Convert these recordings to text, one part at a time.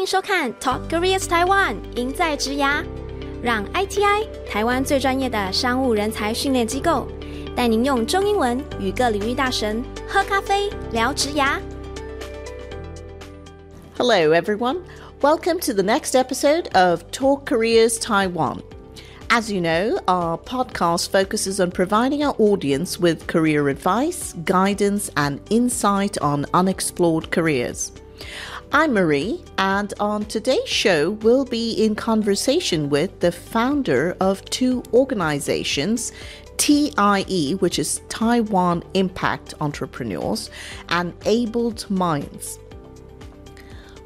迎收看 Talk Careers Taiwan，赢在职涯，让 ITI 台湾最专业的商务人才训练机构，带您用中英文与各领域大神喝咖啡聊职涯。Hello everyone, welcome to the next episode of Talk Careers Taiwan. As you know, our podcast focuses on providing our audience with career advice, guidance, and insight on unexplored careers. I'm Marie, and on today's show, we'll be in conversation with the founder of two organizations, TIE, which is Taiwan Impact Entrepreneurs, and Abled Minds.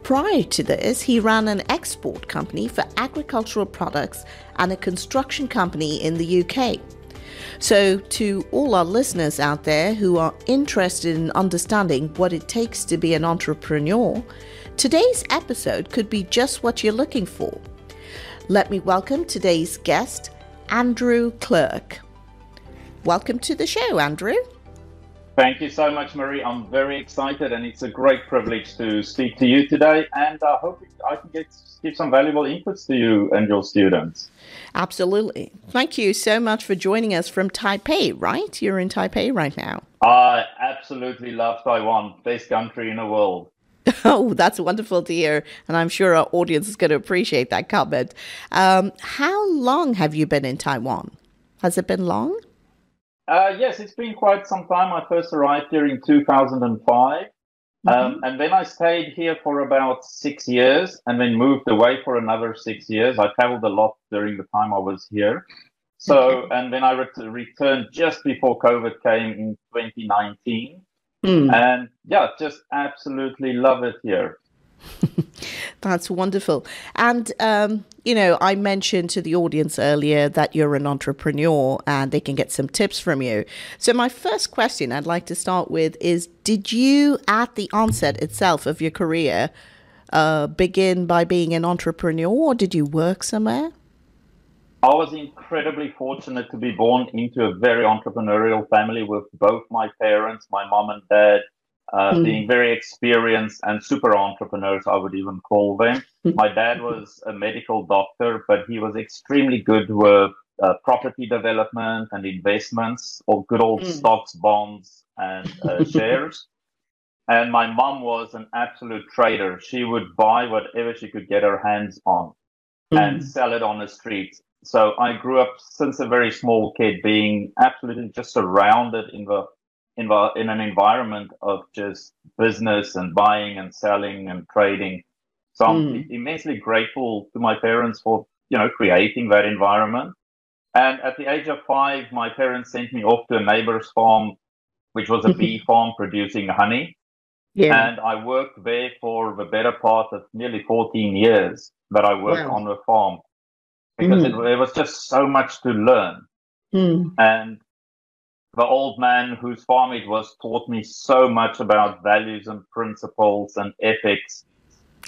Prior to this, he ran an export company for agricultural products and a construction company in the UK. So, to all our listeners out there who are interested in understanding what it takes to be an entrepreneur, today's episode could be just what you're looking for. Let me welcome today's guest, Andrew Klerck. Welcome to the show, Andrew. Thank you so much, Marie. I'm very excited, and it's a great privilege to speak to you today. And I hope I can get give some valuable inputs to you and your students. Absolutely. Thank you so much for joining us from Taipei, right? You're in Taipei right now. I absolutely love Taiwan, best country in the world. Oh, that's wonderful to hear. And I'm sure our audience is going to appreciate that comment. Um, how long have you been in Taiwan? Has it been long? Uh, yes, it's been quite some time. I first arrived here in 2005. Um, and then I stayed here for about six years and then moved away for another six years. I traveled a lot during the time I was here. So, and then I ret- returned just before COVID came in 2019. Hmm. And yeah, just absolutely love it here. That's wonderful. And, um, you know, I mentioned to the audience earlier that you're an entrepreneur and they can get some tips from you. So, my first question I'd like to start with is Did you, at the onset itself of your career, uh, begin by being an entrepreneur or did you work somewhere? I was incredibly fortunate to be born into a very entrepreneurial family with both my parents, my mom and dad, uh, Mm. being very experienced and super entrepreneurs, I would even call them. my dad was a medical doctor, but he was extremely good with uh, property development and investments, or good old Mm. stocks, bonds, and uh, shares. And my mom was an absolute trader. She would buy whatever she could get her hands on and sell it on the streets. So I grew up since a very small kid being absolutely just surrounded in the in the in an environment of just business and buying and selling and trading. So I'm Mm. immensely grateful to my parents for you know creating that environment. And at the age of five, my parents sent me off to a neighbor's farm, which was a bee farm producing honey. Yeah. And I worked there for the better part of nearly 14 years that I worked Wow. on the farm because Mm. it, there was just so much to learn. Hmm. And the old man whose farm it was taught me so much about values and principles and ethics.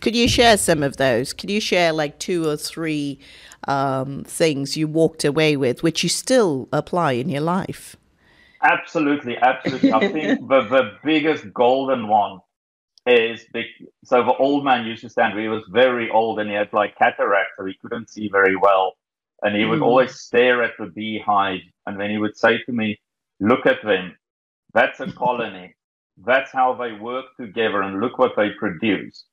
Could you share some of those? Could you share like two or three um, things you walked away with, which you still apply in your life? Absolutely, absolutely. I think the, the biggest golden one is big. So the old man used to stand. He was very old and he had like cataract, so he couldn't see very well. And he would Mm. always stare at the beehive, and then he would say to me, "Look at them. That's a colony. That's how they work together, and look what they produce."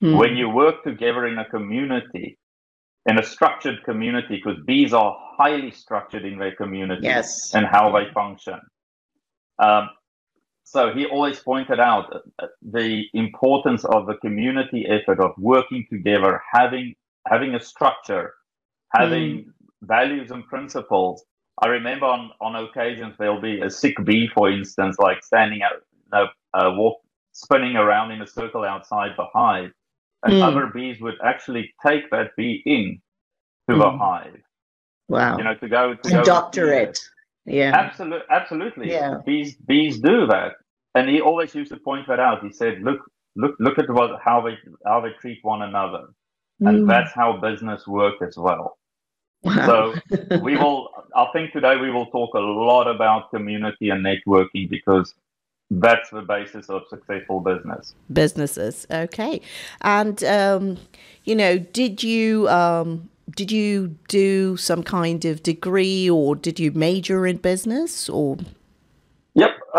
Hmm. When you work together in a community, in a structured community, because bees are highly structured in their community Yes. and how they function. Um, so he always pointed out uh, the importance of the community effort of working together, having having a structure, having values and principles. I remember on, on occasions there'll be a sick bee, for instance, like standing out, uh, uh, walk, spinning around in a circle outside the hive, and Mm. other bees would actually take that bee in to the Mm. hive. Wow. You know, to go to go doctor it. Yeah. Absolutely, absolutely. Yeah. Bees bees do that, and he always used to point that out. He said, "Look, look, look at what how they how they treat one another, Mm. and that's how business works as well." Wow. So we will. I think today we will talk a lot about community and networking because that's the basis of successful business. Businesses, okay. And um, you know, did you um, did you do some kind of degree, or did you major in business, or?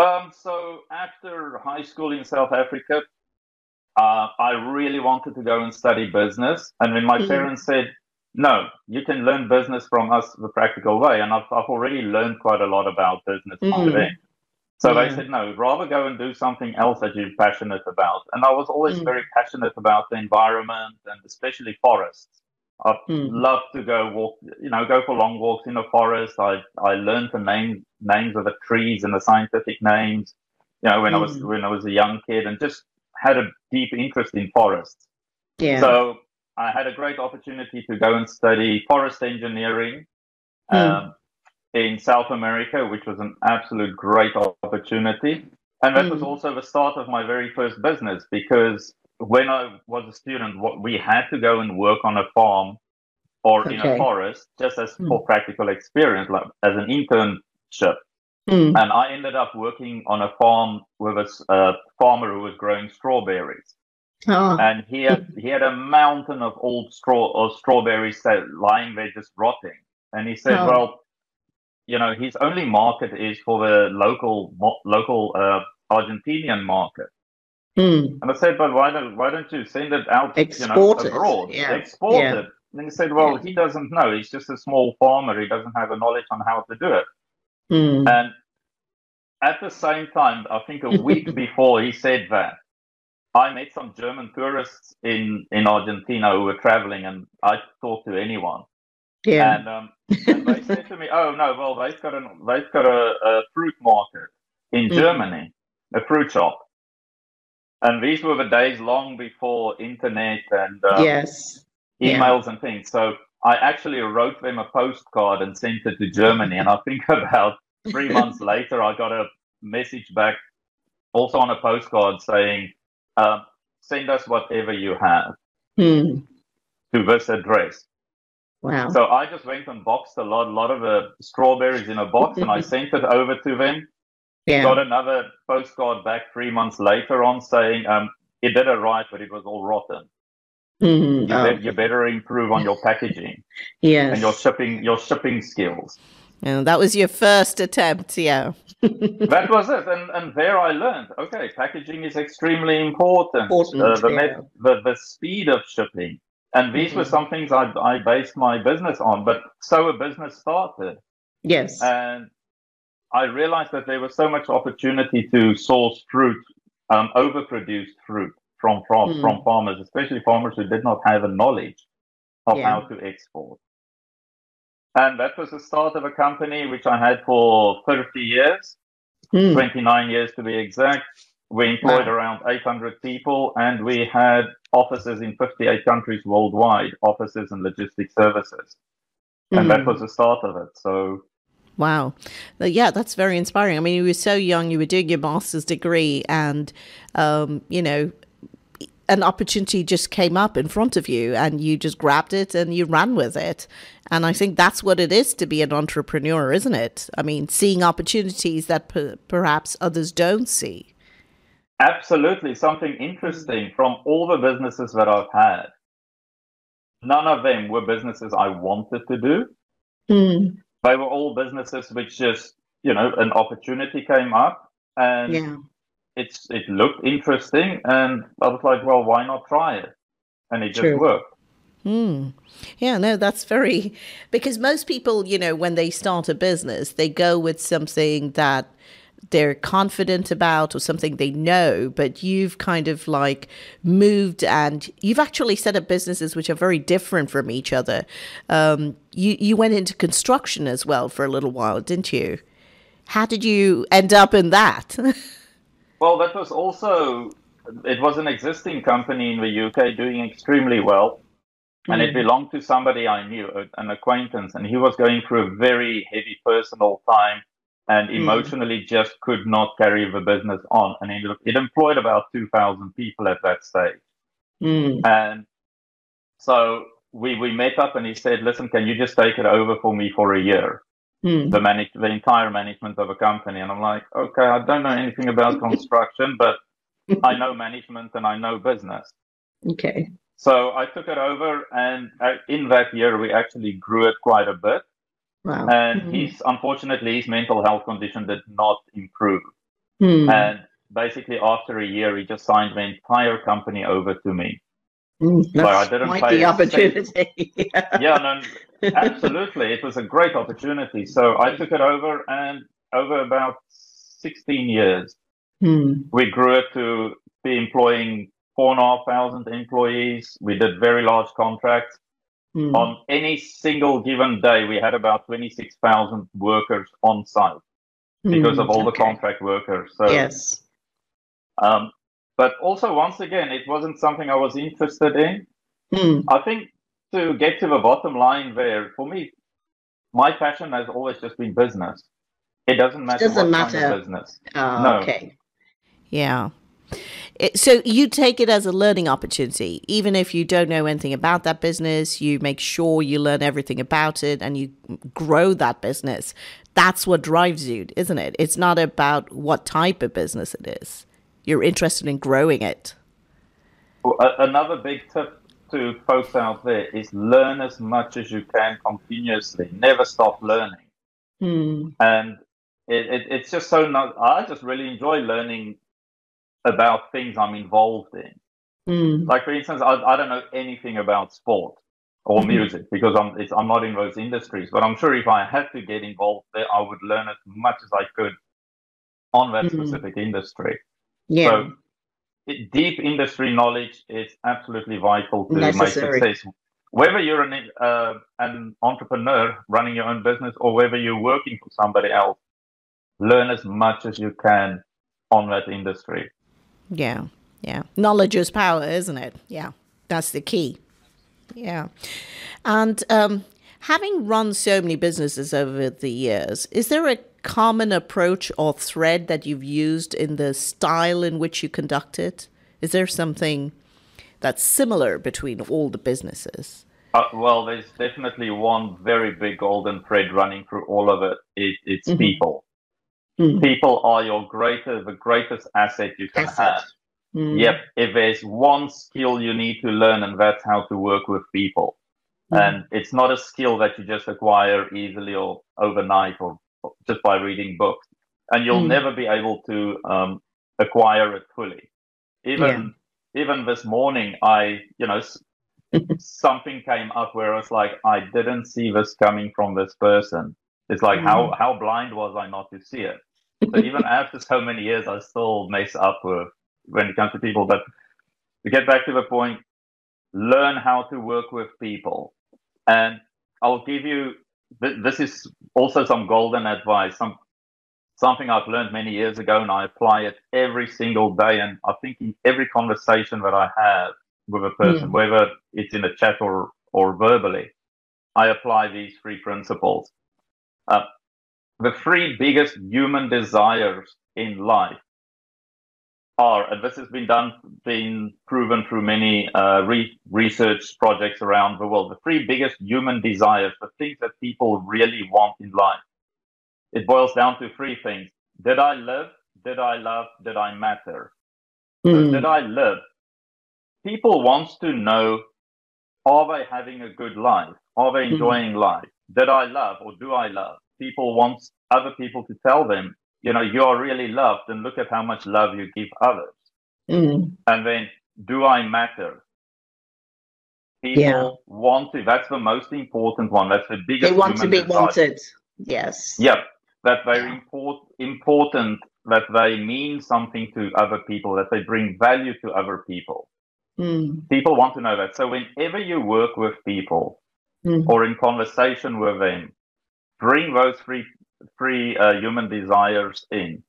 Um, so after high school in South Africa, uh, I really wanted to go and study business, and when my mm-hmm. parents said, "No, you can learn business from us the practical way," and I've, I've already learned quite a lot about business mm-hmm. So yeah. they said, no, rather go and do something else that you're passionate about. And I was always mm. very passionate about the environment and especially forests. I mm. love to go walk, you know, go for long walks in the forest. I I learned the name names of the trees and the scientific names, you know, when mm. I was mm. when I was a young kid, and just had a deep interest in forests. Yeah. So I had a great opportunity to go and study forest engineering. Mm. Um, in South America, which was an absolute great opportunity. And that was also the start of my very first business because when I was a student, we had to go and work on a farm or okay. in a forest just as mm. for practical experience, like as an internship. Mm. And I ended up working on a farm with a, a farmer who was growing strawberries. Oh. And he had he had a mountain of old straw or strawberries that lying there just rotting. And he said, oh. "Well, you know, his only market is for the local local uh, Argentinian market. Mm. And I said, but why don't why don't you send it out, Export you know, abroad, it. Yeah. export yeah. it? And he said, well, yeah. he doesn't know. He's just a small farmer. He doesn't have the knowledge on how to do it. Mm. And at the same time, I think a week before he said that, I met some German tourists in in Argentina who were traveling, and I talked to anyone. Yeah. And, um, and they said to me, "Oh no, well they've got a they've got a, a fruit market in mm. Germany, a fruit shop." And these were the days long before internet and um, yes, emails yeah. and things. So I actually wrote them a postcard and sent it to Germany. and I think about three months later, I got a message back, also on a postcard, saying, uh, "Send us whatever you have mm. to this address." Wow. So I just went and boxed a lot, lot of uh, strawberries in a box and I sent it over to them. Yeah. Got another postcard back three months later on saying, um, it did arrive, but it was all rotten. Mm-hmm. You, oh. be- you, better improve on your packaging. yes. And your shipping, your shipping skills. And that was your first attempt, yeah. that was it, and and there I learned. Okay, packaging is extremely important. important uh, the, yeah. the the speed of shipping, and these mm-hmm. were some things I, I based my business on. But so a business started. Yes. And I realized that there was so much opportunity to source fruit, um, overproduced fruit from from, mm. from farmers, especially farmers who did not have a knowledge of yeah. how to export. And that was the start of a company which I had for 30 years, mm. 29 years to be exact. We employed wow. around 800 people and we had offices in 58 countries worldwide, offices and logistics services. And mm-hmm. that was the start of it. So Wow. Yeah, that's very inspiring. I mean, you were so young, you were doing your master's degree, and, um, you know, an opportunity just came up in front of you and you just grabbed it and you ran with it. And I think that's what it is to be an entrepreneur, isn't it? I mean, seeing opportunities that p- perhaps others don't see. Absolutely. Something interesting from all the businesses that I've had, none of them were businesses I wanted to do. Mm. They were all businesses which just, you know, an opportunity came up and yeah. it's it looked interesting and I was like, well, why not try it? And it True. just worked. Hmm. Yeah, no, that's very because most people, you know, when they start a business, they go with something that they're confident about or something they know, but you've kind of like moved and you've actually set up businesses which are very different from each other. Um, you you went into construction as well for a little while, didn't you? How did you end up in that? well, that was also it was an existing company in the UK doing extremely well. And it mm. belonged to somebody I knew, an acquaintance, and he was going through a very heavy personal time and hmm. emotionally mm. just could not carry the business on. And it, it employed about 2,000 people at that stage. Mm. And so we, we met up and he said, listen, can you just take it over for me for a year? mm. the manage the entire management of a company. And I'm like, okay, I don't know anything about construction, but I know management and I know business. Okay. So I took it over, and uh, in that year, we actually grew it quite a bit. Wow. And mm-hmm. he's unfortunately his mental health condition did not improve. Mm. And basically, after a year, he just signed the entire company over to me. Mm, so I didn't quite the opportunity. yeah, no, absolutely. It was a great opportunity. So I took it over, and over about 16 years, mm. we grew it to be employing four and a half thousand employees. We did very large contracts. Mm. On any single given day, we had about 26,000 workers on site because mm, of all okay. the contract workers. So, yes. Um, but also, once again, it wasn't something I was interested in. Mm. I think to get to the bottom line there, for me, my passion has always just been business. It doesn't matter. It doesn't matter. business. Oh, no. Okay. Yeah. It, so you take it as a learning opportunity, even if you don't know anything about that business. You make sure you learn everything about it, and you grow that business. That's what drives you, isn't it? It's not about what type of business it is you're interested in growing it. Well, another big tip to folks out there is learn as much as you can continuously. Never stop learning. Mm. And it, it, it's just so not, I just really enjoy learning about things I'm involved in. Mm. Like for instance, I, I don't know anything about sport or mm-hmm. music because I'm I'm not in those industries. But I'm sure if I had to get involved there, I would learn as much as I could on that mm. specific industry. Yeah. So it, deep industry knowledge is absolutely vital to Necessary. make success. Whether you're an uh, an entrepreneur running your own business or whether you're working for somebody else, learn as much as you can on that industry. Yeah, yeah. Knowledge is power, isn't it? Yeah, that's the key. Yeah, and um, having run so many businesses over the years, is there a common approach or thread that you've used in the style in which you conduct it? Is there something that's similar between all the businesses? Uh, well, there's definitely one very big golden thread running through all of it. it it's mm-hmm. people. Mm. People are your greatest, the greatest asset you can asset. have. Mm. Yep. If there's one skill you need to learn, and that's how to work with people. Mm. And it's not a skill that you just acquire easily or overnight or just by reading books, and you'll mm. never be able to um, acquire it fully. Even yeah. even this morning, I you know something came up where I was like, I didn't see this coming from this person. It's like mm. how how blind was I not to see it? So even after so many years, I still mess up with when it comes to people. But to get back to the point, learn how to work with people, and I'll give you this is also some golden advice, some something I've learned many years ago, and I apply it every single day. And I think in every conversation that I have with a person, mm. whether it's in a chat or or verbally, I apply these three principles. Uh, the three biggest human desires in life are, and this has been done, been proven through many uh, re- research projects around the world. The three biggest human desires, the things that people really want in life, it boils down to three things: Did I live? Did I love? Did I matter? Mm. So did I live? People wants to know: Are they having a good life? Are they hmm. enjoying mm. life? Did I love or do I love? People want other people to tell them you know, you are really loved and look at how much love you give others. Mm. And then, do I matter? People yeah. want to, that's the most important one. That's the biggest They want to be desire. wanted. Yes. Yep. That very yeah. important, important that they mean something to other people, that they bring value to other people. Mm. People want to know that. So whenever you work with people mm. or in conversation with them, bring those three three uh, human desires in.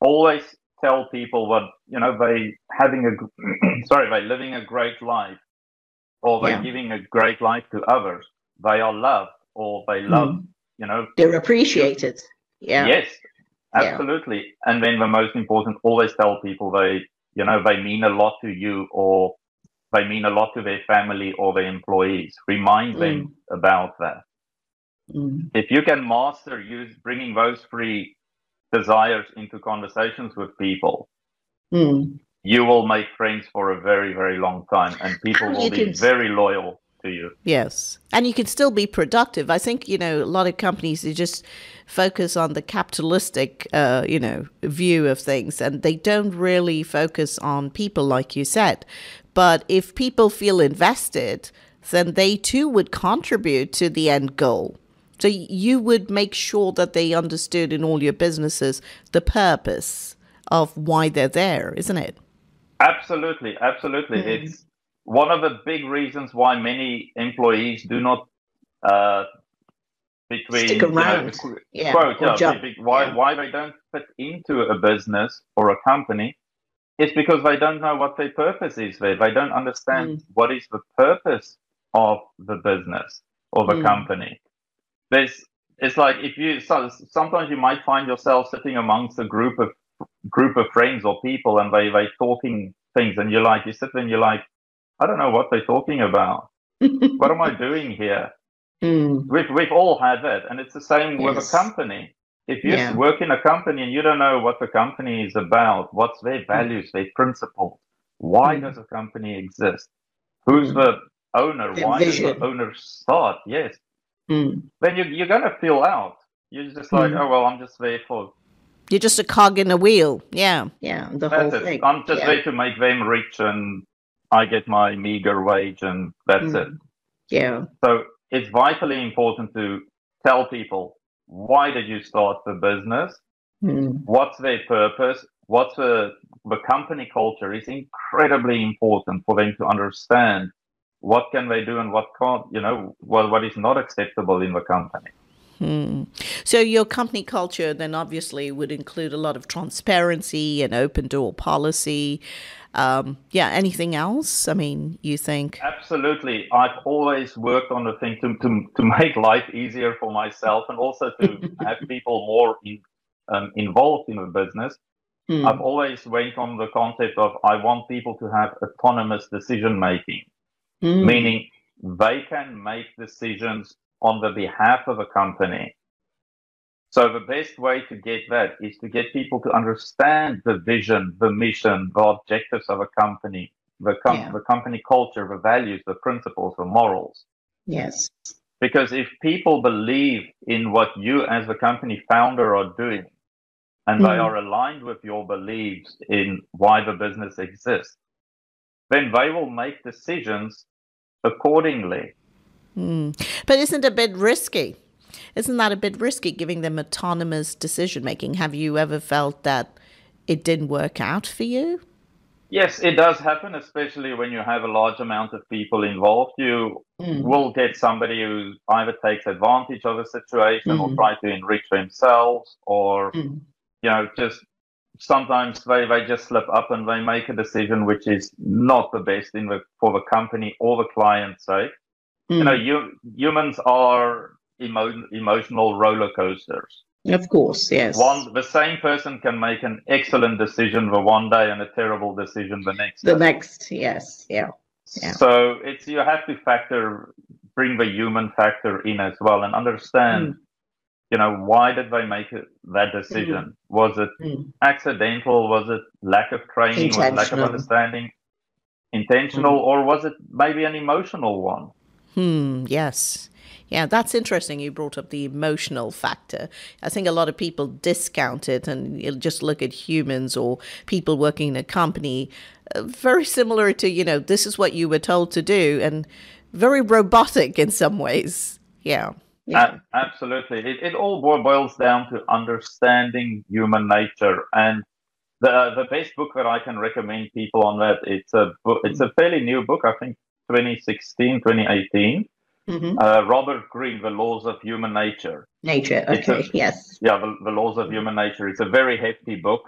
Always tell people what you know they having a sorry they living a great life, or they yeah. giving a great life to others. They are loved, or they hmm. love. Mm. You know, they're appreciated. Yeah. Yes, absolutely. Yeah. And then the most important, always tell people they you know they mean a lot to you, or they mean a lot to their family or their employees. Remind mm. them about that. Mm. If you can master use bringing those three desires into conversations with people, mm. you will make friends for a very, very long time, and people and will be can... very loyal to you. Yes. And you can still be productive. I think, you know, a lot of companies they just focus on the capitalistic uh, you know, view of things and they don't really focus on people like you said. But if people feel invested, then they too would contribute to the end goal. So you would make sure that they understood in all your businesses the purpose of why they're there, isn't it? Absolutely, absolutely. Mm. It's one of the big reasons why many employees do not uh, between Stick around. You know, yeah, quote, yeah, why yeah. why they don't fit into a business or a company is because they don't know what their purpose is there. They don't understand mm. what is the purpose of the business or the mm. company. There's it's like if you so sometimes you might find yourself sitting amongst a group of group of friends or people and they they talking things and you're like you sit there and you're like I don't know what they're talking about. what am I doing here? Mm. We've we've all had that, and it's the same yes. with a company. If you yeah. work in a company and you don't know what the company is about, what's their values, mm. their principles, why mm. does a company exist? Who's mm. the owner? The why vision. does the owner start? Yes. Mm. Then you, you're going to feel out. You're just like, mm. oh, well, I'm just there for. You're just a cog in a wheel. Yeah. Yeah. The whole that's thing. I'm just yeah. there to make them rich and I get my meager wage and that's mm. it. Yeah. So it's vitally important to tell people why did you start the business? Mm. What's their purpose? What's the, the company culture is incredibly important for them to understand what can they do and what can't, you know, what, what is not acceptable in the company. Hmm. So your company culture then obviously would include a lot of transparency and open door policy. Um, yeah, anything else? I mean, you think? Absolutely. I've always worked on the thing to, to, to make life easier for myself and also to have people more in, um, involved in the business. Hmm. I've always went on the concept of I want people to have autonomous decision making, hmm. meaning they can make decisions on the behalf of a company. So the best way to get that is to get people to understand the vision, the mission, the objectives of a company, the, com- yeah. the company culture, the values, the principles, the morals. Yes. Because if people believe in what you as the company founder are doing, and mm. they are aligned with your beliefs in why the business exists, then they will make decisions accordingly. Mm. But isn't it a bit risky? Isn't that a bit risky giving them autonomous decision making? Have you ever felt that it didn't work out for you? Yes, it does happen, especially when you have a large amount of people involved. You mm. will get somebody who either takes advantage of a situation mm. or try to enrich themselves, or mm. you know, just sometimes they, they just slip up and they make a decision which is not the best in the for the company or the client's sake. Mm. You know, you, humans are emo- emotional roller coasters. Of course, yes. One, the same person can make an excellent decision the one day and a terrible decision the next. The day. next, yes, yeah, yeah. So it's you have to factor, bring the human factor in as well, and understand. Mm. You know, why did they make it, that decision? Mm. Was it mm. accidental? Was it lack of training? Was it lack of understanding? Intentional, mm. or was it maybe an emotional one? Hmm. Yes. Yeah, that's interesting. You brought up the emotional factor. I think a lot of people discount it and just look at humans or people working in a company uh, very similar to, you know, this is what you were told to do and very robotic in some ways. Yeah. Yeah. absolutely. It, it all boils down to understanding human nature. And the the best book that I can recommend people on that, it's a book, it's a fairly new book, I think 2016, 2018 Mm-hmm. Uh, Robert Greene, The Laws of Human Nature. Nature, okay, a, yes. Yeah, the, the, Laws of Human Nature. It's a very hefty book,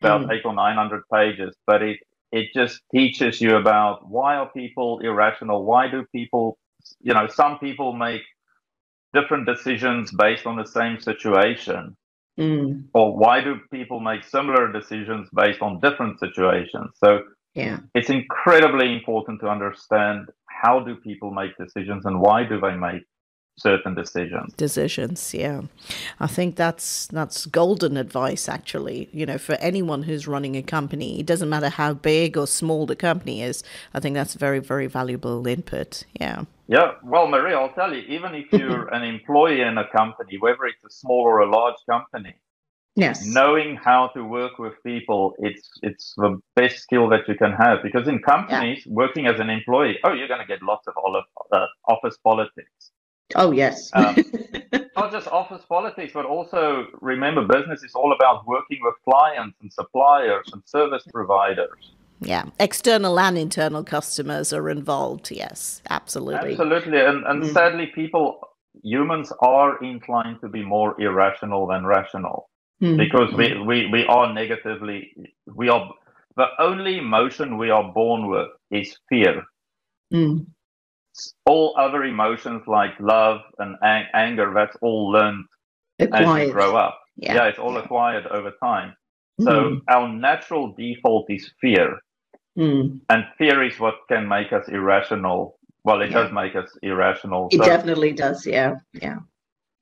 about mm. eight or 900 pages, but it, it just teaches you about why are people irrational? Why do people, you know, some people make different decisions based on the same situation. Mm. Or why do people make similar decisions based on different situations? So yeah. It's incredibly important to understand how do people make decisions and why do they make certain decisions. Decisions, yeah. I think that's that's golden advice actually, you know, for anyone who's running a company. It doesn't matter how big or small the company is. I think that's very very valuable input. Yeah. Yeah, well, Maria, I'll tell you, even if you're an employee in a company, whether it's a small or a large company, yes, knowing how to work with people, it's it's the best skill that you can have. Because in companies, yeah. working as an employee, oh, you're going to get lots of all uh, office politics. Oh yes. um, not just office politics, but also remember, business is all about working with clients and suppliers and service providers. Yeah, external and internal customers are involved. Yes, absolutely. Absolutely, and and mm. sadly, people, humans are inclined to be more irrational than rational mm. because we, we we are negatively we are the only emotion we are born with is fear. Mm all other emotions like love and ang- anger, that's all learned acquired. as you grow up. Yeah, yeah it's all yeah. acquired over time. Mm. So our natural default is fear. Mm. And fear is what can make us irrational. Well, it yeah. does make us irrational. It so, definitely does, yeah. Yeah.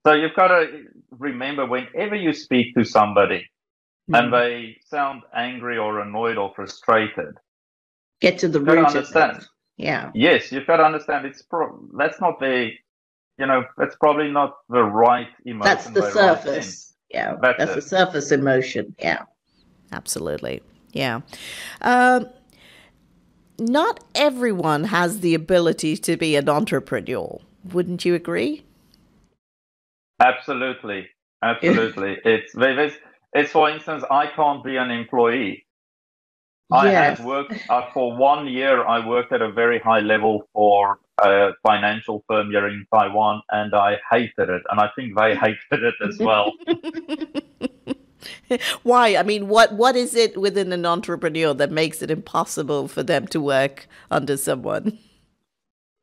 So you've got to remember whenever you speak to somebody mm. and they sound angry or annoyed or frustrated, get to the root of it yeah. Yes you've got to understand it's pro- that's not the you know that's probably not the right emotion that's the surface. yeah that's, that's the surface emotion. Yeah. Absolutely. Yeah. Um, not everyone has the ability to be an entrepreneur. Wouldn't you agree? Absolutely. Absolutely. It's it's, it's for instance i can't be an employee I yes. had worked uh, for one year. I worked at a very high level for a financial firm here in Taiwan, and I hated it. And I think they hated it as well. Why? I mean, what what is it within an entrepreneur that makes it impossible for them to work under someone?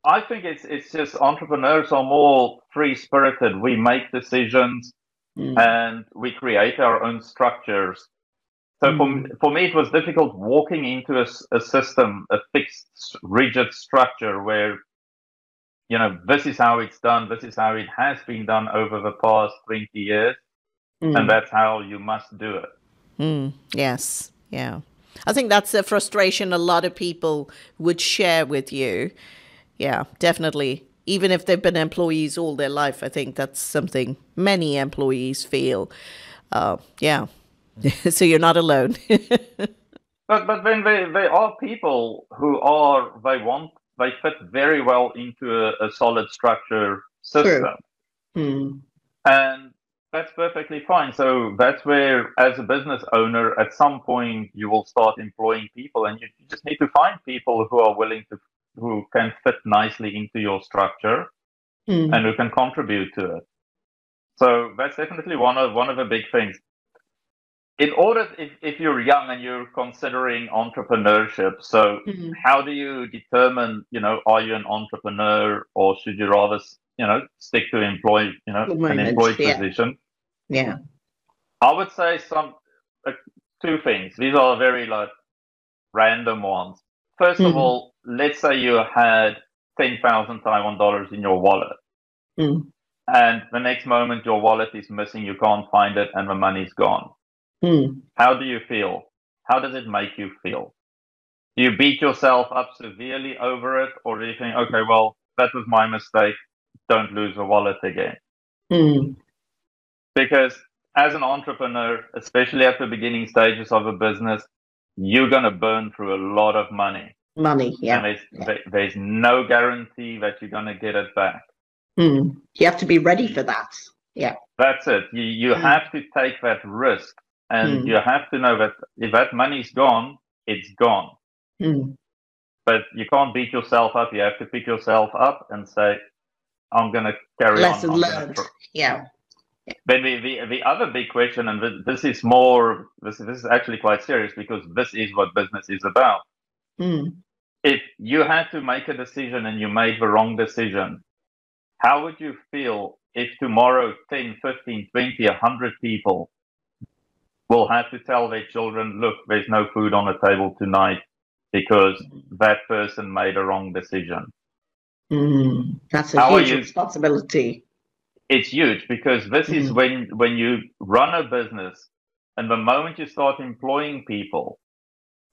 I think it's it's just entrepreneurs are more free spirited. We make decisions mm. and we create our own structures so mm. for, hmm. for me, it was difficult walking into a, a system, a fixed, rigid structure where, you know, this is how it's done, this is how it has been done over the past 20 years, mm. and hmm. that's how you must do it. Mm. Yes, yeah. I think that's a frustration a lot of people would share with you. Yeah, definitely. Even if they've been employees all their life, I think that's something many employees feel. Uh, yeah. so you're not alone. but but then they, they are people who are they want they fit very well into a, a solid structure system. Hmm. And that's perfectly fine. So that's where, as a business owner, at some point you will start employing people, and you, you just need to find people who are willing to, who can fit nicely into your structure, mm. and who can contribute to it. So that's definitely one of one of the big things in order if, if you're young and you're considering entrepreneurship so mm-hmm. how do you determine you know are you an entrepreneur or should you rather you know stick to employ you know an employed yeah. position yeah i would say some uh, two things these are very like random ones 1st mm-hmm. of all let's say you had 10,000 taiwan dollars in your wallet mm. and the next moment your wallet is missing you can't find it and the money's gone Hmm. How do you feel? How does it make you feel? Do you beat yourself up severely over it, or do you think, okay, well, that was my mistake. Don't lose the wallet again? Hmm. Because as an entrepreneur, especially at the beginning stages of a business, you're going to burn through a lot of money. Money, yeah. And there's, yeah. there's no guarantee that you're going to get it back. Hmm. You have to be ready for that. Yeah. That's it. You, you mm. have to take that risk and mm. you have to know that if that money's gone, it's gone. Mm. But you can't beat yourself up. You have to pick yourself up and say, I'm going to carry Lesson on. Lesson learned. Yeah. Then the, the, the other big question, and this is more, this, this is actually quite serious because this is what business is about. Mm. If you had to make a decision and you made the wrong decision, how would you feel if tomorrow 10, 15, 20, 100 people will have to tell their children, look, there's no food on the table tonight because that person made a wrong decision. Mm, that's a How huge responsibility. it's huge because this mm-hmm. is when when you run a business and the moment you start employing people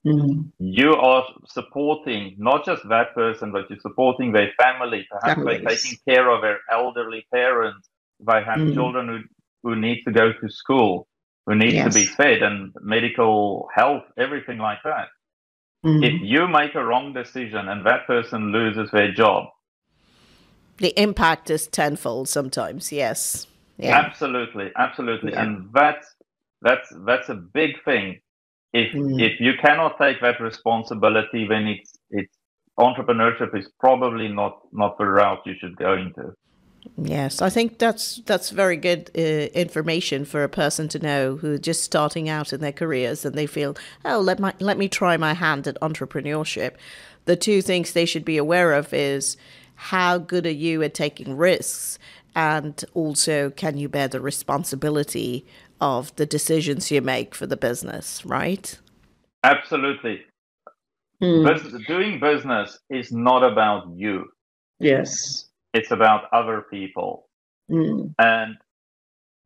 mm-hmm. you are supporting not just that person but you're supporting their family perhaps Families. they're taking care of their elderly parents they have mm-hmm. children who, who need to go to school who needs yes. to be fed and medical health everything like that mm-hmm. if you make a wrong decision and that person loses their job the impact is tenfold sometimes. Yes. Yeah. Absolutely, absolutely, yeah. and that's that's that's a big thing. If mm. if you cannot take that responsibility, then it's it's entrepreneurship is probably not not the route you should go into. Yes, I think that's that's very good uh, information for a person to know who are just starting out in their careers and they feel, oh, let my let me try my hand at entrepreneurship. The two things they should be aware of is how good are you at taking risks? And also, can you bear the responsibility of the decisions you make for the business, right? Absolutely. Mm. doing business is not about you. Yes. It's about other people. Mm. And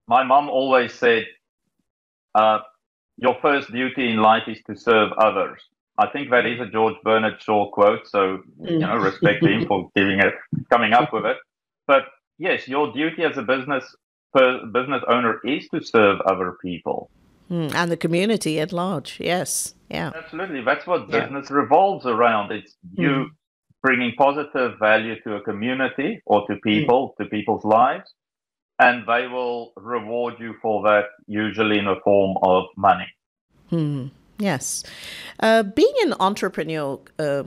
my mom always said, uh, your first duty in life is to serve others. I think that is a George Bernard Shaw quote, so you know, respect him for giving it, coming up with it. But yes, your duty as a business business owner is to serve other people mm, and the community at large. Yes, yeah, absolutely. That's what business yeah. revolves around. It's you mm. Bringing positive value to a community or to people, mm. to people's lives, and they will reward you for that, usually in the form of money. Hmm. Yes. Uh, being an entrepreneur uh,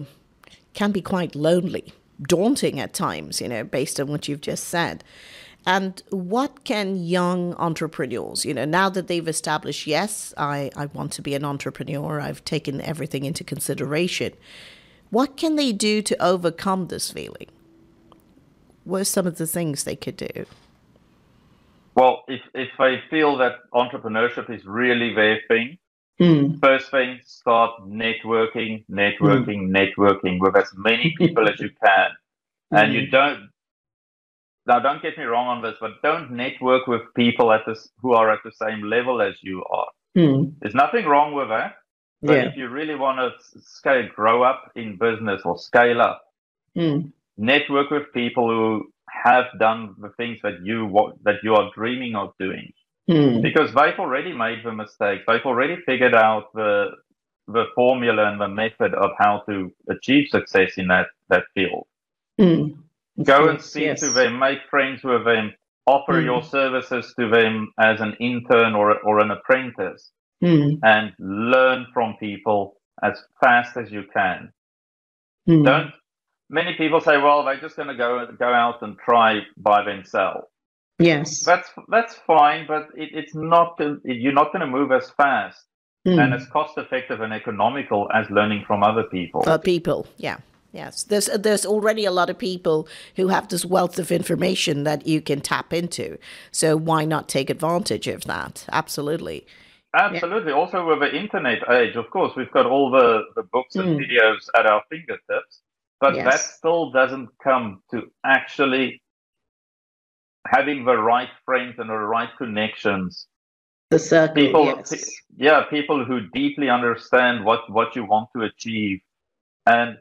can be quite lonely, daunting at times, you know, based on what you've just said. And what can young entrepreneurs, you know, now that they've established, yes, I, I want to be an entrepreneur, I've taken everything into consideration, what can they do to overcome this feeling? What are some of the things they could do? Well, if, if they feel that entrepreneurship is really their thing, Mm. First thing, start networking, networking, mm. networking with as many people as you can. And you hmm. don't now don't get me wrong on this, but don't network with people at this who are at the same level as you are. Mm. There's nothing wrong with that. But yeah. if you really want to scale, grow up in business or scale up, mm. network with people who have done the things that you that you are dreaming of doing. Hmm. Because they've already made the mistakes. They've already figured out the the formula and the method of how to achieve success in that that field. Mm. Go and speak yes. to them, make friends with them, offer mm. your services to them as an intern or or an apprentice, mm. and learn from people as fast as you can. Hmm. Don't. Many people say, "Well, they're just going to go go out and try by themselves." Yes, that's that's fine, but it, it's not. You're not going to move as fast mm. and as cost effective and economical as learning from other people. Uh, people, yeah. Yes, there's there's already a lot of people who have this wealth of information that you can tap into. So why not take advantage of that? Absolutely. Absolutely. Yeah. Also, with the internet age, of course, we've got all the, the books and mm. videos at our fingertips, but yes. that still doesn't come to actually having the right friends and the right connections. The circle, people, yes. yeah, people who deeply understand what what you want to achieve, and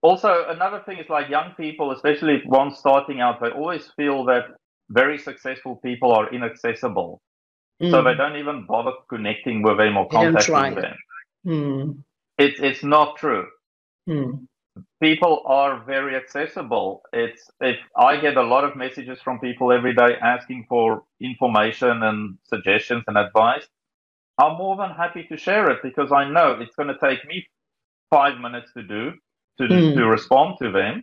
also another thing is like young people, especially ones starting out, they always feel that very successful people are inaccessible, mm. so they don't even bother connecting with them or contacting them. Mm. It's it's not true. Mm people are very accessible. It's if I get a lot of messages from people every day asking for information and suggestions and advice, I'm more than happy to share it because I know it's going to take me five minutes to do to mm. to respond to them.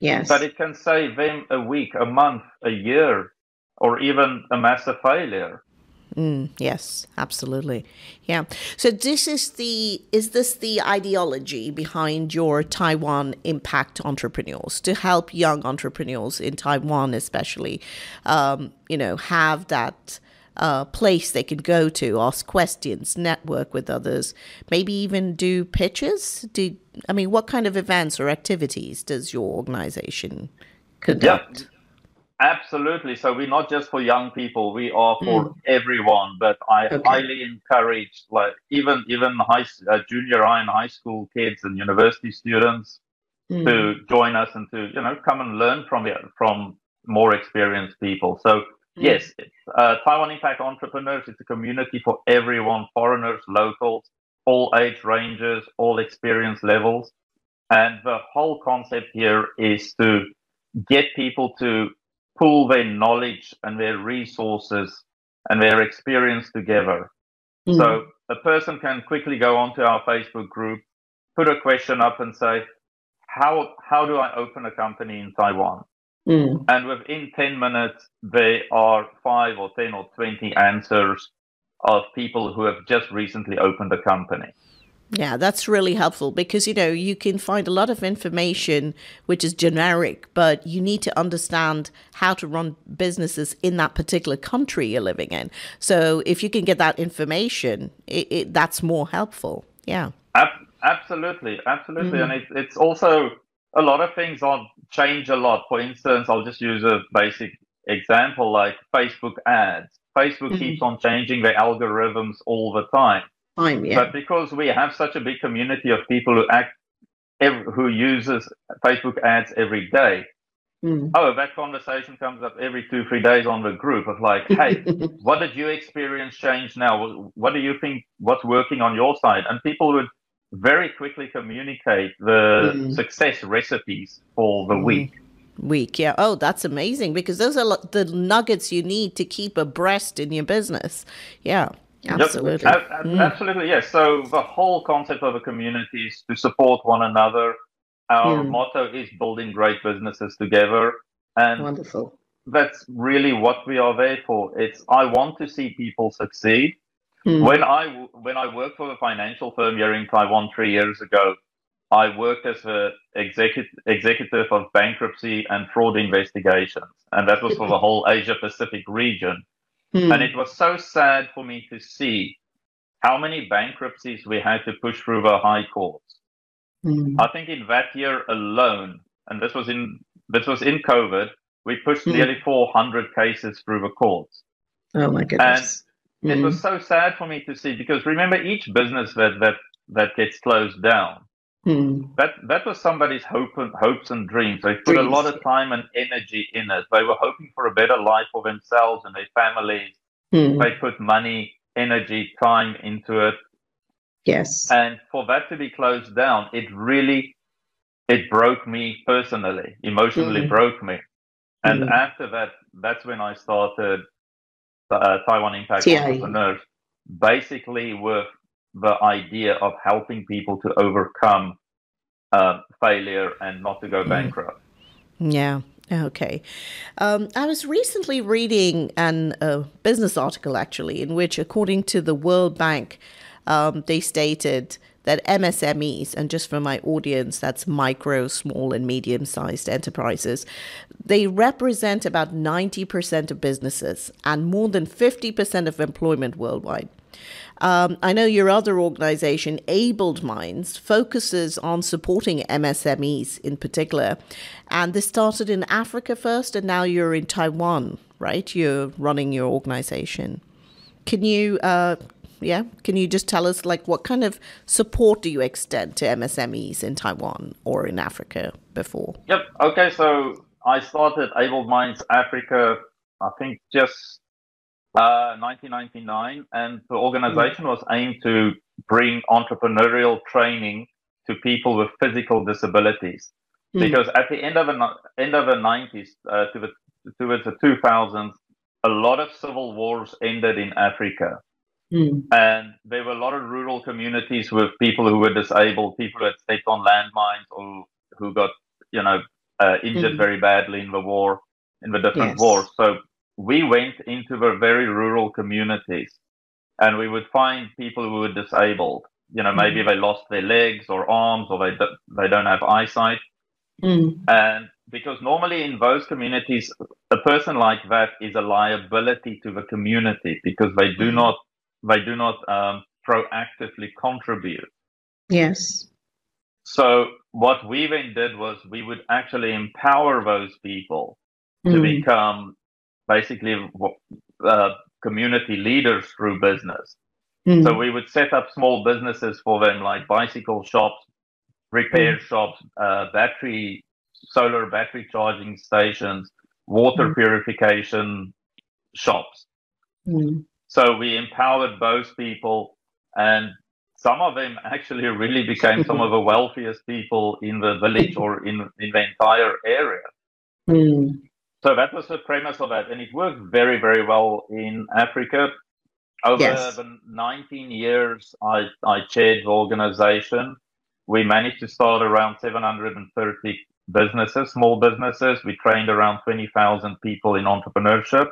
Yes, but it can save them a week, a month, a year, or even a massive failure. Mm, yes, absolutely. Yeah. So this is the is this the ideology behind your Taiwan Impact Entrepreneurs to help young entrepreneurs in Taiwan, especially, um, you know, have that uh, place they can go to, ask questions, network with others, maybe even do pitches. Do I mean what kind of events or activities does your organization conduct? Yeah. Absolutely. So we're not just for young people; we are for mm. everyone. But I okay. highly encourage, like even even high, uh, junior high and high school kids and university students, mm. to join us and to you know come and learn from the, from more experienced people. So mm. yes, uh, Taiwan Impact Entrepreneurs. It's a community for everyone: foreigners, locals, all age ranges, all experience levels. And the whole concept here is to get people to pool their knowledge and their resources and their experience together. Mm. So a person can quickly go onto our Facebook group, put a question up and say, how, how do I open a company in Taiwan? Mm. And within 10 minutes, there are five or 10 or 20 answers of people who have just recently opened a company. Yeah, that's really helpful because you know you can find a lot of information which is generic, but you need to understand how to run businesses in that particular country you're living in. So if you can get that information, it, it, that's more helpful. Yeah, Ab- absolutely, absolutely, mm-hmm. and it, it's also a lot of things on change a lot. For instance, I'll just use a basic example like Facebook ads. Facebook mm-hmm. keeps on changing their algorithms all the time time. Yeah. But because we have such a big community of people who act, who uses Facebook ads every day, mm. oh, that conversation comes up every two, three days on the group of like, hey, what did you experience change now? What do you think? What's working on your side? And people would very quickly communicate the mm. success recipes for the mm. week week. Yeah. Oh, that's amazing because those are the nuggets you need to keep abreast in your business. Yeah. Absolutely. Yep. Mm. Absolutely, yes. So the whole concept of a community is to support one another. Our mm. motto is building great businesses together. And wonderful. That's really what we are there for. It's I want to see people succeed. Mm. When I when I worked for a financial firm here in Taiwan three years ago, I worked as a executive executive of bankruptcy and fraud investigations, and that was for the whole Asia Pacific region. Mm. And it was so sad for me to see how many bankruptcies we had to push through the high courts. Mm. I think in that year alone, and this was in this was in COVID, we pushed mm. nearly 400 cases through the courts. Oh my goodness! And it was hmm. so sad for me to see because remember, each business that that that gets closed down Hmm. That that was somebody's hope and hopes and dreams. They put dreams. a lot of time and energy in it. They were hoping for a better life for themselves and their families. Hmm. They put money, energy, time into it. Yes. And for that to be closed down, it really it broke me personally, emotionally hmm. broke me. And hmm. after that, that's when I started uh, Taiwan Impact Entrepreneurs, basically with the idea of helping people to overcome uh, failure and not to go mm. bankrupt. Yeah. Okay. Um, I was recently reading an a business article, actually, in which, according to the World Bank, um, they stated that MSMEs, and just for my audience, that's micro, small, and medium sized enterprises, they represent about 90% of businesses and more than 50% of employment worldwide. Um, I know your other organization, Abled Minds, focuses on supporting MSMEs in particular. And this started in Africa first, and now you're in Taiwan, right? You're running your organization. Can you, uh, yeah, can you just tell us, like, what kind of support do you extend to MSMEs in Taiwan or in Africa before? Yep. Okay. So I started Abled Minds Africa, I think just 1999, uh, and the organization was aimed to bring entrepreneurial training to people with physical disabilities. Mm. Because at the end of the end of the 90s uh, to the towards the 2000s, a lot of civil wars ended in Africa. Mm. And there were a lot of rural communities with people who were disabled, people who had stepped on landmines or who got, you know, uh, injured mm. very badly in the war, in the different yes. wars. So we went into the very rural communities and we would find people who were disabled. You know, maybe mm. they lost their legs or arms or they, they don't have eyesight. Mm. And because normally in those communities, a person like that is a liability to the community because they do mm. not they do not um, proactively contribute. Yes. So what we then did was we would actually empower those people mm. to become basically uh, community leaders through business. Mm. So we would set up small businesses for them, like bicycle shops, repair mm. shops, uh, battery, solar battery charging stations, water mm. purification shops. So we empowered those people, and some of them actually really became some of the wealthiest people in the village or in, in the entire area. So that was the premise of that, and it worked very, very well in Africa. Over yes. the 19 years I, I chaired the organization, we managed to start around 730 businesses, small businesses. We trained around 20,000 people in entrepreneurship,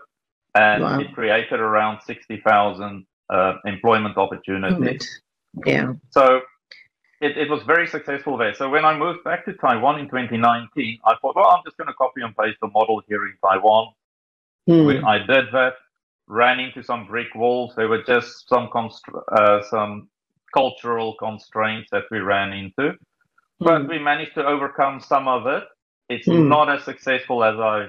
and wow. it created around 60,000 uh, employment opportunities. Yeah. So it, it was very successful there. So when I moved back to Taiwan in 2019, I thought, well, I'm just going to copy and paste the model here in Taiwan. Mm. I did that, ran into some brick walls. There were just some constr- uh, some cultural constraints that we ran into, but mm. we managed to overcome some of it. It's mm. not as successful as I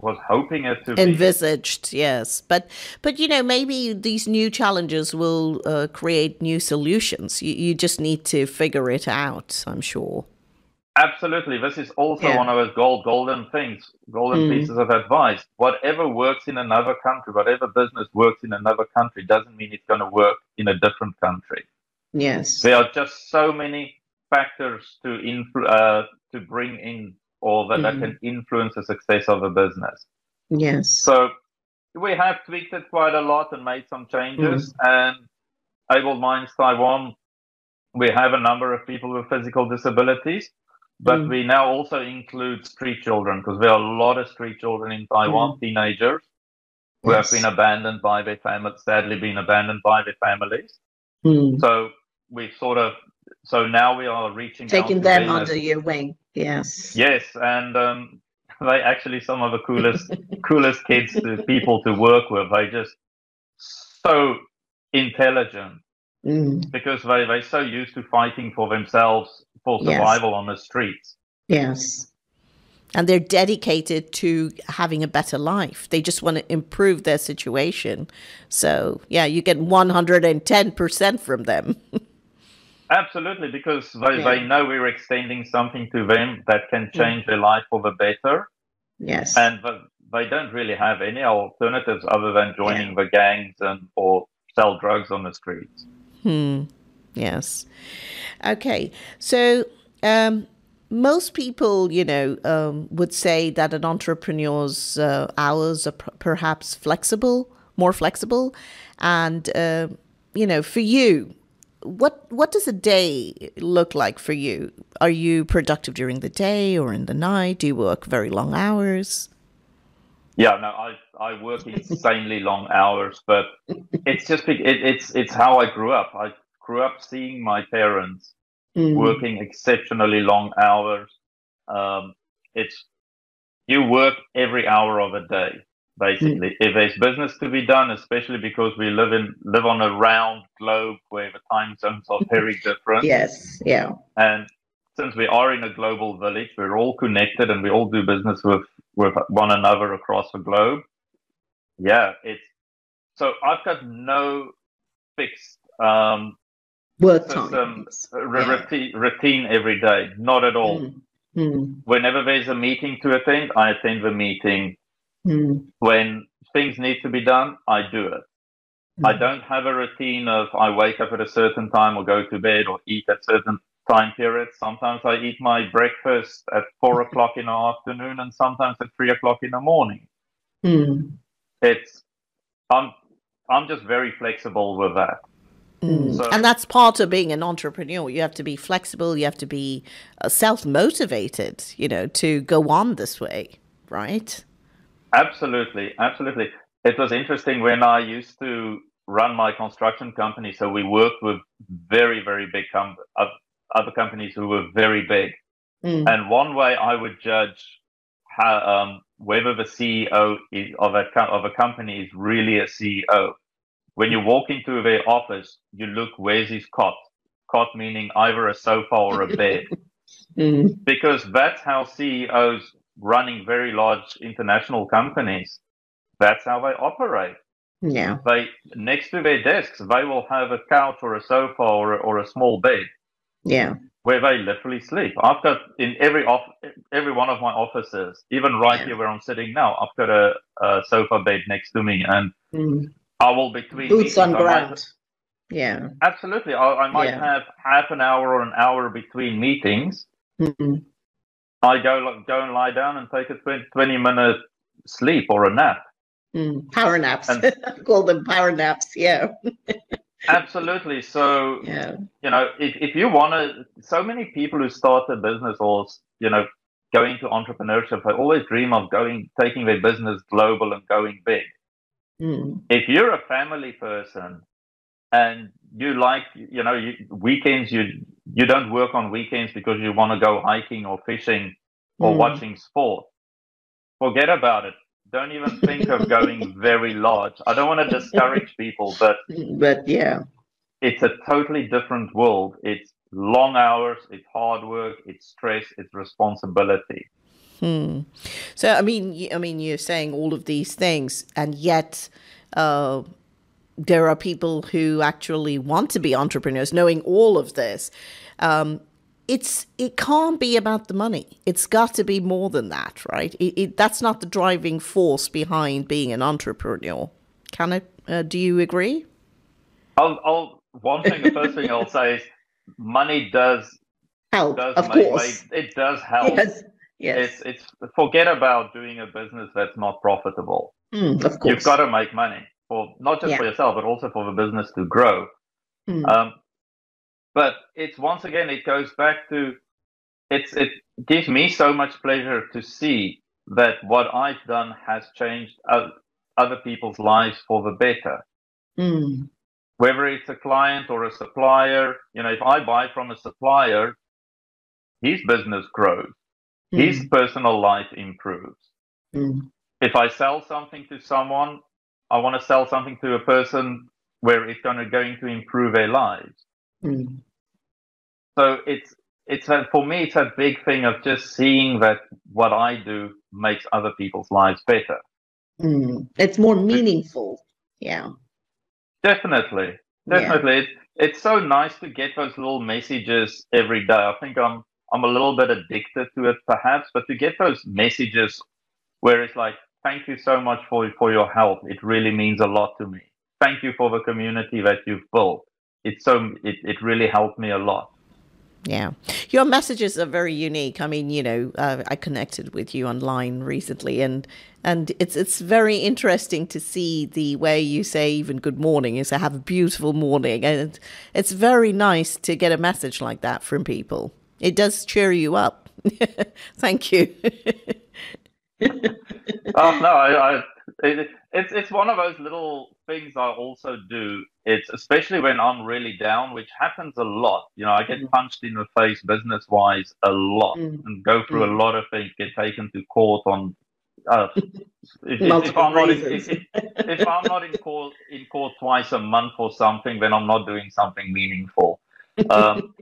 was hoping it to envisaged be. yes. But but you know maybe these new challenges will uh, create new solutions. You, you just need to figure it out i'm sure. Absolutely. This is also yeah. one of those gold golden things golden mm. pieces of advice. Whatever works in another country whatever business works in another country doesn't mean it's going to work in a different country. Yes. There are just so many factors to influ- uh, to bring in or that, mm-hmm. that can influence the success of a business. Yes. So we have tweaked it quite a lot and made some changes. Mm-hmm. And Able Minds Taiwan, we have a number of people with physical disabilities, but mm-hmm. we now also include street children because there are a lot of street children in Taiwan, mm-hmm. teenagers who yes. have been abandoned by their families, sadly been abandoned by their families. Mm. So we sort of so now we are reaching taking them under your wing. Yes. Yes, and um, they actually some of the coolest coolest kids to people to work with. They just so intelligent mm. because they they're so used to fighting for themselves for survival yes. on the streets. Yes. And they're dedicated to having a better life. They just want to improve their situation. So, yeah, you get 110% from them. Absolutely, because they, yeah. they know we're extending something to them that can change yeah. their life for the better. Yes. And they don't really have any alternatives other than joining yeah. the gangs and or sell drugs on the streets. Hmm. Yes. Okay. So um, most people, you know, um, would say that an entrepreneur's uh, hours are p- perhaps flexible, more flexible, and uh, you know, for you, what what does a day look like for you? Are you productive during the day or in the night? Do you work very long hours? Yeah, no, I I work insanely long hours, but it's just it, it's it's how I grew up. I grew up seeing my parents mm. working exceptionally long hours. Um, it's you work every hour of a day basically. Mm. If there's business to be done, especially because we live in live on a round globe where the time zones are very different. yes, yeah. And since we are in a global village, we're all connected and we all do business with with one another across the globe. Yeah, it's so I've got no fixed um, work time routine, routine every day. Not at all. Mm. Mm. Whenever there's a meeting to attend, I attend the meeting Mm. When things need to be done, I do it. Mm. I don't have a routine of I wake up at a certain time or go to bed or eat at certain time periods. Sometimes I eat my breakfast at four o'clock in the afternoon and sometimes at three o'clock in the morning. Mm. It's I'm I'm just very flexible with that. Mm. So, and that's part of being an entrepreneur. You have to be flexible. You have to be uh, self motivated, you know, to go on this way, right? Absolutely, absolutely. It was interesting when I used to run my construction company. So we worked with very, very big com- other companies who were very big. Mm. And one way I would judge how, um, whether the CEO is, of a of a company is really a CEO. When you walk into their office, you look where's his cot. Cot meaning either a sofa or a bed, mm. because that's how CEOs running very large international companies, that's how they operate. Yeah. They next to their desks, they will have a couch or a sofa or or a small bed. Yeah. Where they literally sleep. I've got in every off every one of my offices, even right yeah. here where I'm sitting now, I've got a, a sofa bed next to me, and mm. I will between boots on ground. Yeah. Absolutely. I, I might yeah. have half an hour or an hour between meetings. Mm-hmm. I go go and lie down and take a 20, 20 minute sleep or a nap. Mm, power naps. And, call them power naps. Yeah. absolutely. So, yeah. you know, if, if you want to, so many people who start a business or, you know, going to entrepreneurship, they always dream of going, taking their business global and going big. Mm. If you're a family person and you like, you know, you, weekends, you, you don't work on weekends because you want to go hiking or fishing or mm. watching sport, forget about it don't even think of going very large. I don't want to discourage people, but but yeah, it's a totally different world. It's long hours, it's hard work, it's stress, it's responsibility. Hmm. So I mean, I mean, you're saying all of these things, and yet. Uh, there are people who actually want to be entrepreneurs, knowing all of this. Um, it's it can't be about the money. It's got to be more than that, right? It, it, that's not the driving force behind being an entrepreneur. Can it? Uh, do you agree? I'll, I'll, one thing. The first thing I'll say is money does help. Does of make, course, it does help. Yes. Yes. It's, it's forget about doing a business that's not profitable. Mm, of course. You've got to make money for not just yeah. for yourself, but also for the business to grow. Mm. Um, but it's once again, it goes back to it's it gives me so much pleasure to see that what I've done has changed other people's lives for the better. Mm. Whether it's a client or a supplier, you know, if I buy from a supplier, his business grows, mm. his personal life improves. Mm. If I sell something to someone, I want to sell something to a person where it's going to going to improve their lives. Mm. So it's it's a, for me it's a big thing of just seeing that what I do makes other people's lives better. Mm. It's more meaningful. Yeah. Definitely. Definitely. Yeah. It's it's so nice to get those little messages every day. I think I'm I'm a little bit addicted to it perhaps, but to get those messages where it's like, thank you so much for for your help. It really means a lot to me. Thank you for the community that you've built. It's so it, it really helped me a lot. Yeah. Your messages are very unique. I mean you know uh, i connected with you online recently and and it's it's very interesting to see the way you say even good morning is to have a beautiful morning. And it's very nice to get a message like that from people. It does cheer you up. Thank you oh no i, I it, it's it's one of those little things I also do. It's especially when I'm really down, which happens a lot. You know, I get mm. punched in the face business wise a lot, mm. and go through mm. a lot of things. Get taken to court on. Uh, if, if, I'm not in, if, if, I'm not in court in court twice a month or something, then I'm not doing something meaningful. Um,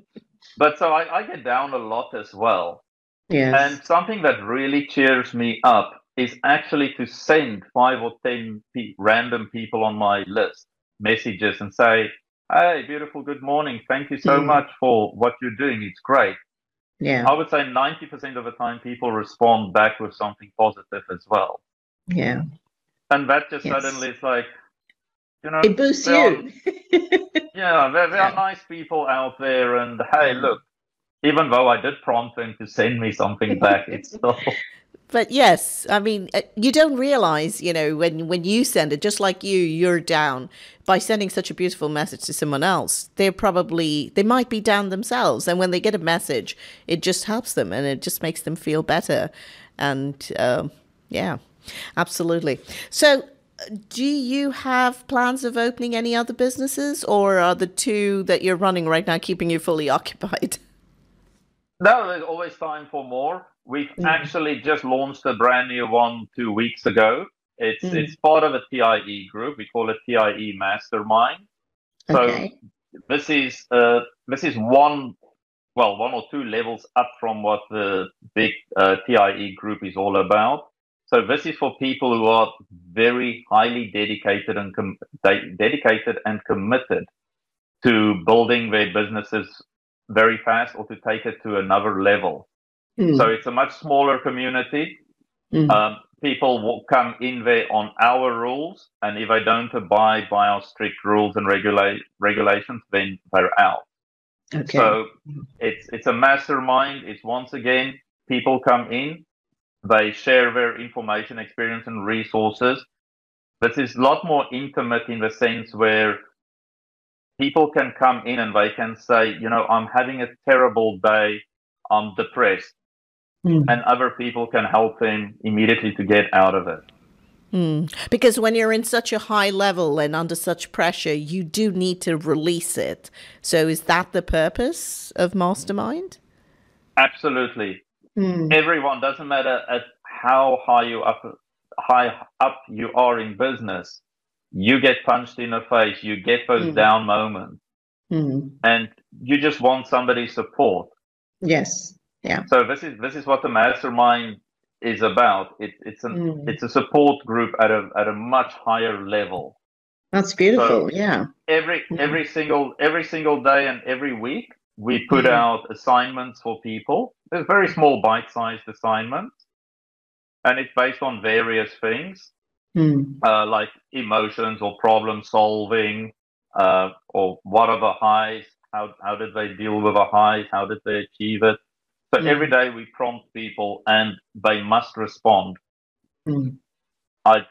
but so I, I get down a lot as well. Yes. And something that really cheers me up is actually to send five or ten pe- random people on my list messages and say, "Hey, beautiful, good morning. Thank you so mm. much for what you're doing. It's great." Yeah, I would say ninety percent of the time people respond back with something positive as well. Yeah, and that just yes. suddenly is like, you know, it boosts you. Are, yeah, there, there yeah. are nice people out there, and hey, look, even though I did prompt them to send me something back, it's still but yes, I mean, uh, you don't realize, you know, when when you send it, just like you, you're down by sending such a beautiful message to someone else. They're probably they might be down themselves, and when they get a message, it just helps them and it just makes them feel better. And uh, yeah, absolutely. So, do you have plans of opening any other businesses, or are the two that you're running right now keeping you fully occupied? No, there's always time for more. We've mm. actually just launched a brand new one two weeks ago. It's mm. it's part of a TIE group. We call it TIE Mastermind. So okay. this is uh, this is one well, one or two levels up from what the big uh, TIE group is all about. So this is for people who are very highly dedicated and com- de- dedicated and committed to building their businesses very fast or to take it to another level. Mm. So it's a much smaller community. Mm. Um, people will come in there on our rules, and if they don't abide by our strict rules and regula- regulations, then they're out. Okay. So it's it's a mastermind. It's once again people come in, they share their information, experience, and resources. This is a lot more intimate in the sense where people can come in and they can say, you know, I'm having a terrible day, I'm depressed. Mm. And other people can help them immediately to get out of it. Mm. Because when you're in such a high level and under such pressure, you do need to release it. So, is that the purpose of Mastermind? Absolutely. Mm. Everyone doesn't matter at how high you up high up you are in business you get punched in the face, you get those mm. down moments, mm. and you just want somebody's support. Yes. Yeah. So this is this is what the mastermind is about. It, it's an mm. it's a support group at a at a much higher level. That's beautiful. So yeah. Every mm. every single every single day and every week we put mm. out assignments for people. There's very small bite-sized assignments, and it's based on various things mm. uh, like emotions or problem solving, uh, or what are the highs? How how did they deal with the highs? How did they achieve it? So mm. every day we prompt people, and they must respond. Mm. I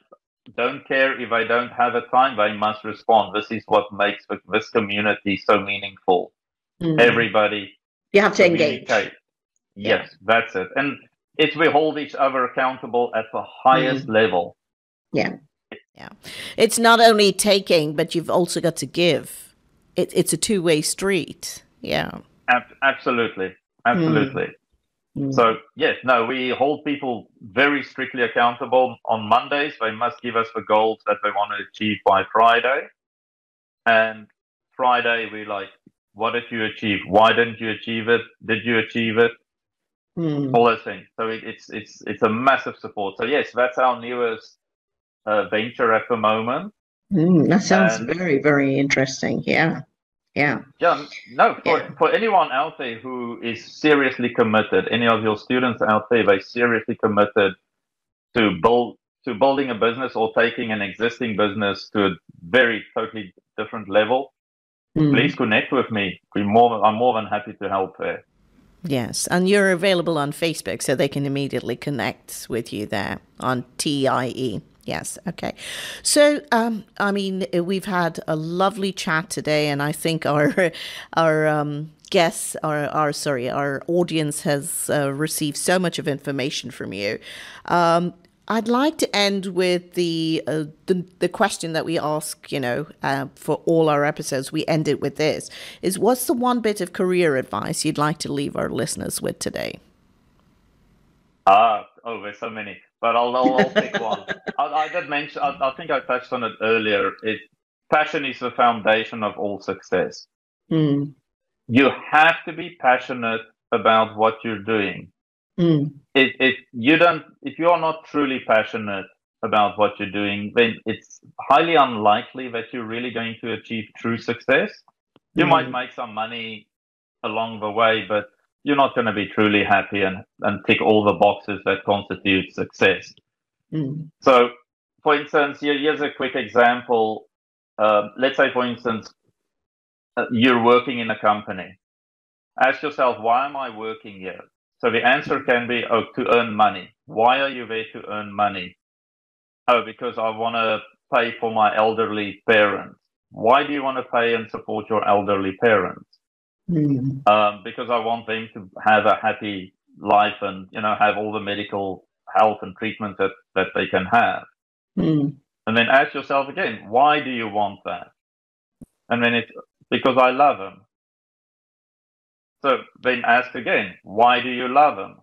don't care if I don't have a time; they must respond. This is what makes this community so meaningful. Mm. Everybody, you have to engage. Yes, yeah. that's it, and it's we hold each other accountable at the highest mm. level. Yeah. Yeah. It's not only taking, but you've also got to give. It, it's a two way street. Yeah. Ab- absolutely. Absolutely. Mm. mm. So, yes, no, we hold people very strictly accountable. On Mondays, they must give us the goals that they want to achieve by Friday. And Friday, we like, what did you achieve? Why didn't you achieve it? Did you achieve it? Mm. All those things. So it, it's it's it's a massive support. So yes, that's our newest uh, venture at the moment. Mm, that sounds and, very, very interesting. Yeah. Yeah. Yeah. No, for, yeah. for anyone out there who is seriously committed, any of your students out there, they seriously committed to build to building a business or taking an existing business to a very totally different level, mm. please connect with me. We more I'm more than happy to help there. Yes, and you're available on Facebook, so they can immediately connect with you there on TIE. Yes. Okay. So, um, I mean, we've had a lovely chat today, and I think our our um, guests, our, our sorry, our audience has uh, received so much of information from you. Um, I'd like to end with the, uh, the the question that we ask, you know, uh, for all our episodes. We end it with this: is what's the one bit of career advice you'd like to leave our listeners with today? Ah, oh, there's so many but I'll, I'll, I'll pick one. I, I, did mention, I, I, think I touched on it earlier. It, passion is the foundation of all success. Mm. You have to be passionate about what you're doing. Mm. If, if you don't, if you are not truly passionate about what you're doing, then it's highly unlikely that you're really going to achieve true success. You mm. might make some money along the way, but you're not going to be truly happy and, and tick all the boxes that constitute success. Mm. So, for instance, here, here's a quick example. Uh, let's say, for instance, uh, you're working in a company. Ask yourself, why am I working here? So the answer can be, oh, to earn money. Why are you there to earn money? Oh, because I want to pay for my elderly parents. Why do you want to pay and support your elderly parents? Mm. um, because I want them to have a happy life and you know have all the medical health and treatment that that they can have. Mm. And then ask yourself again, why do you want that? And then it's because I love them. So then ask again, why do you love them?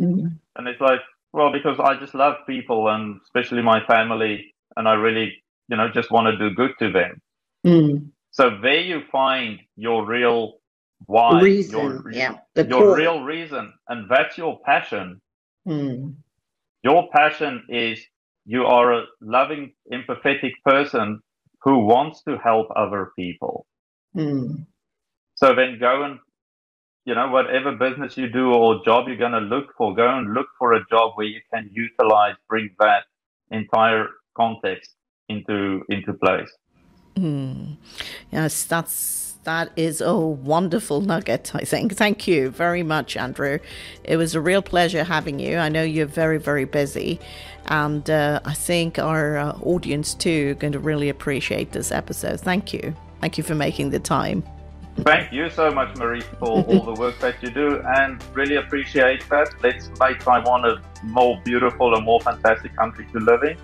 Mm. And it's like, well, because I just love people and especially my family, and I really, you know, just want to do good to them. Mm. So there you find your real why reason, your, yeah, your core. real reason, and that's your passion. Mm. Your passion is you are a loving, empathetic person who wants to help other people. Mm. So then go and, you know, whatever business you do or job you're going to look for, go and look for a job where you can utilize, bring that entire context into into place. Mm. Yes, that's that is a wonderful nugget, I think. Thank you very much, Andrew. It was a real pleasure having you. I know you're very, very busy, and uh, I think our uh, audience too are going to really appreciate this episode. Thank you. Thank you for making the time. Thank you so much, Marie, for all the work that you do, and really appreciate that. Let's make Taiwan a more beautiful and more fantastic country to live in.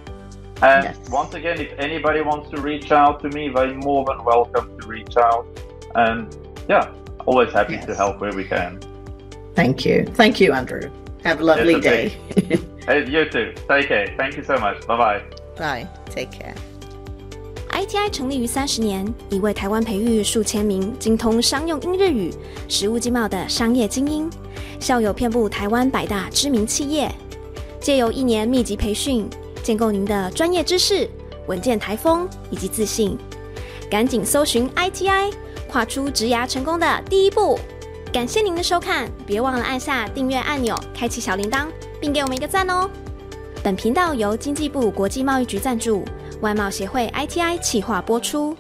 And yes. once again, if anybody wants to reach out to me, they're more than welcome to reach out. And yeah, always happy yes. to help where we can. Thank you. Thank you, Andrew. Have a lovely yes, day. hey, you too. Take care. Thank you so much. Bye bye. Bye. Take care. ITI 成立于三十年，已为台湾培育数千名精通商用英日语、实务经贸的商业精英，校友遍布台湾百大知名企业。借由一年密集培训，建构您的专业知识、稳健台风以及自信。赶紧搜寻 ITI。画出植牙成功的第一步，感谢您的收看，别忘了按下订阅按钮，开启小铃铛，并给我们一个赞哦。本频道由经济部国际贸易局赞助，外贸协会 ITI 企划播出。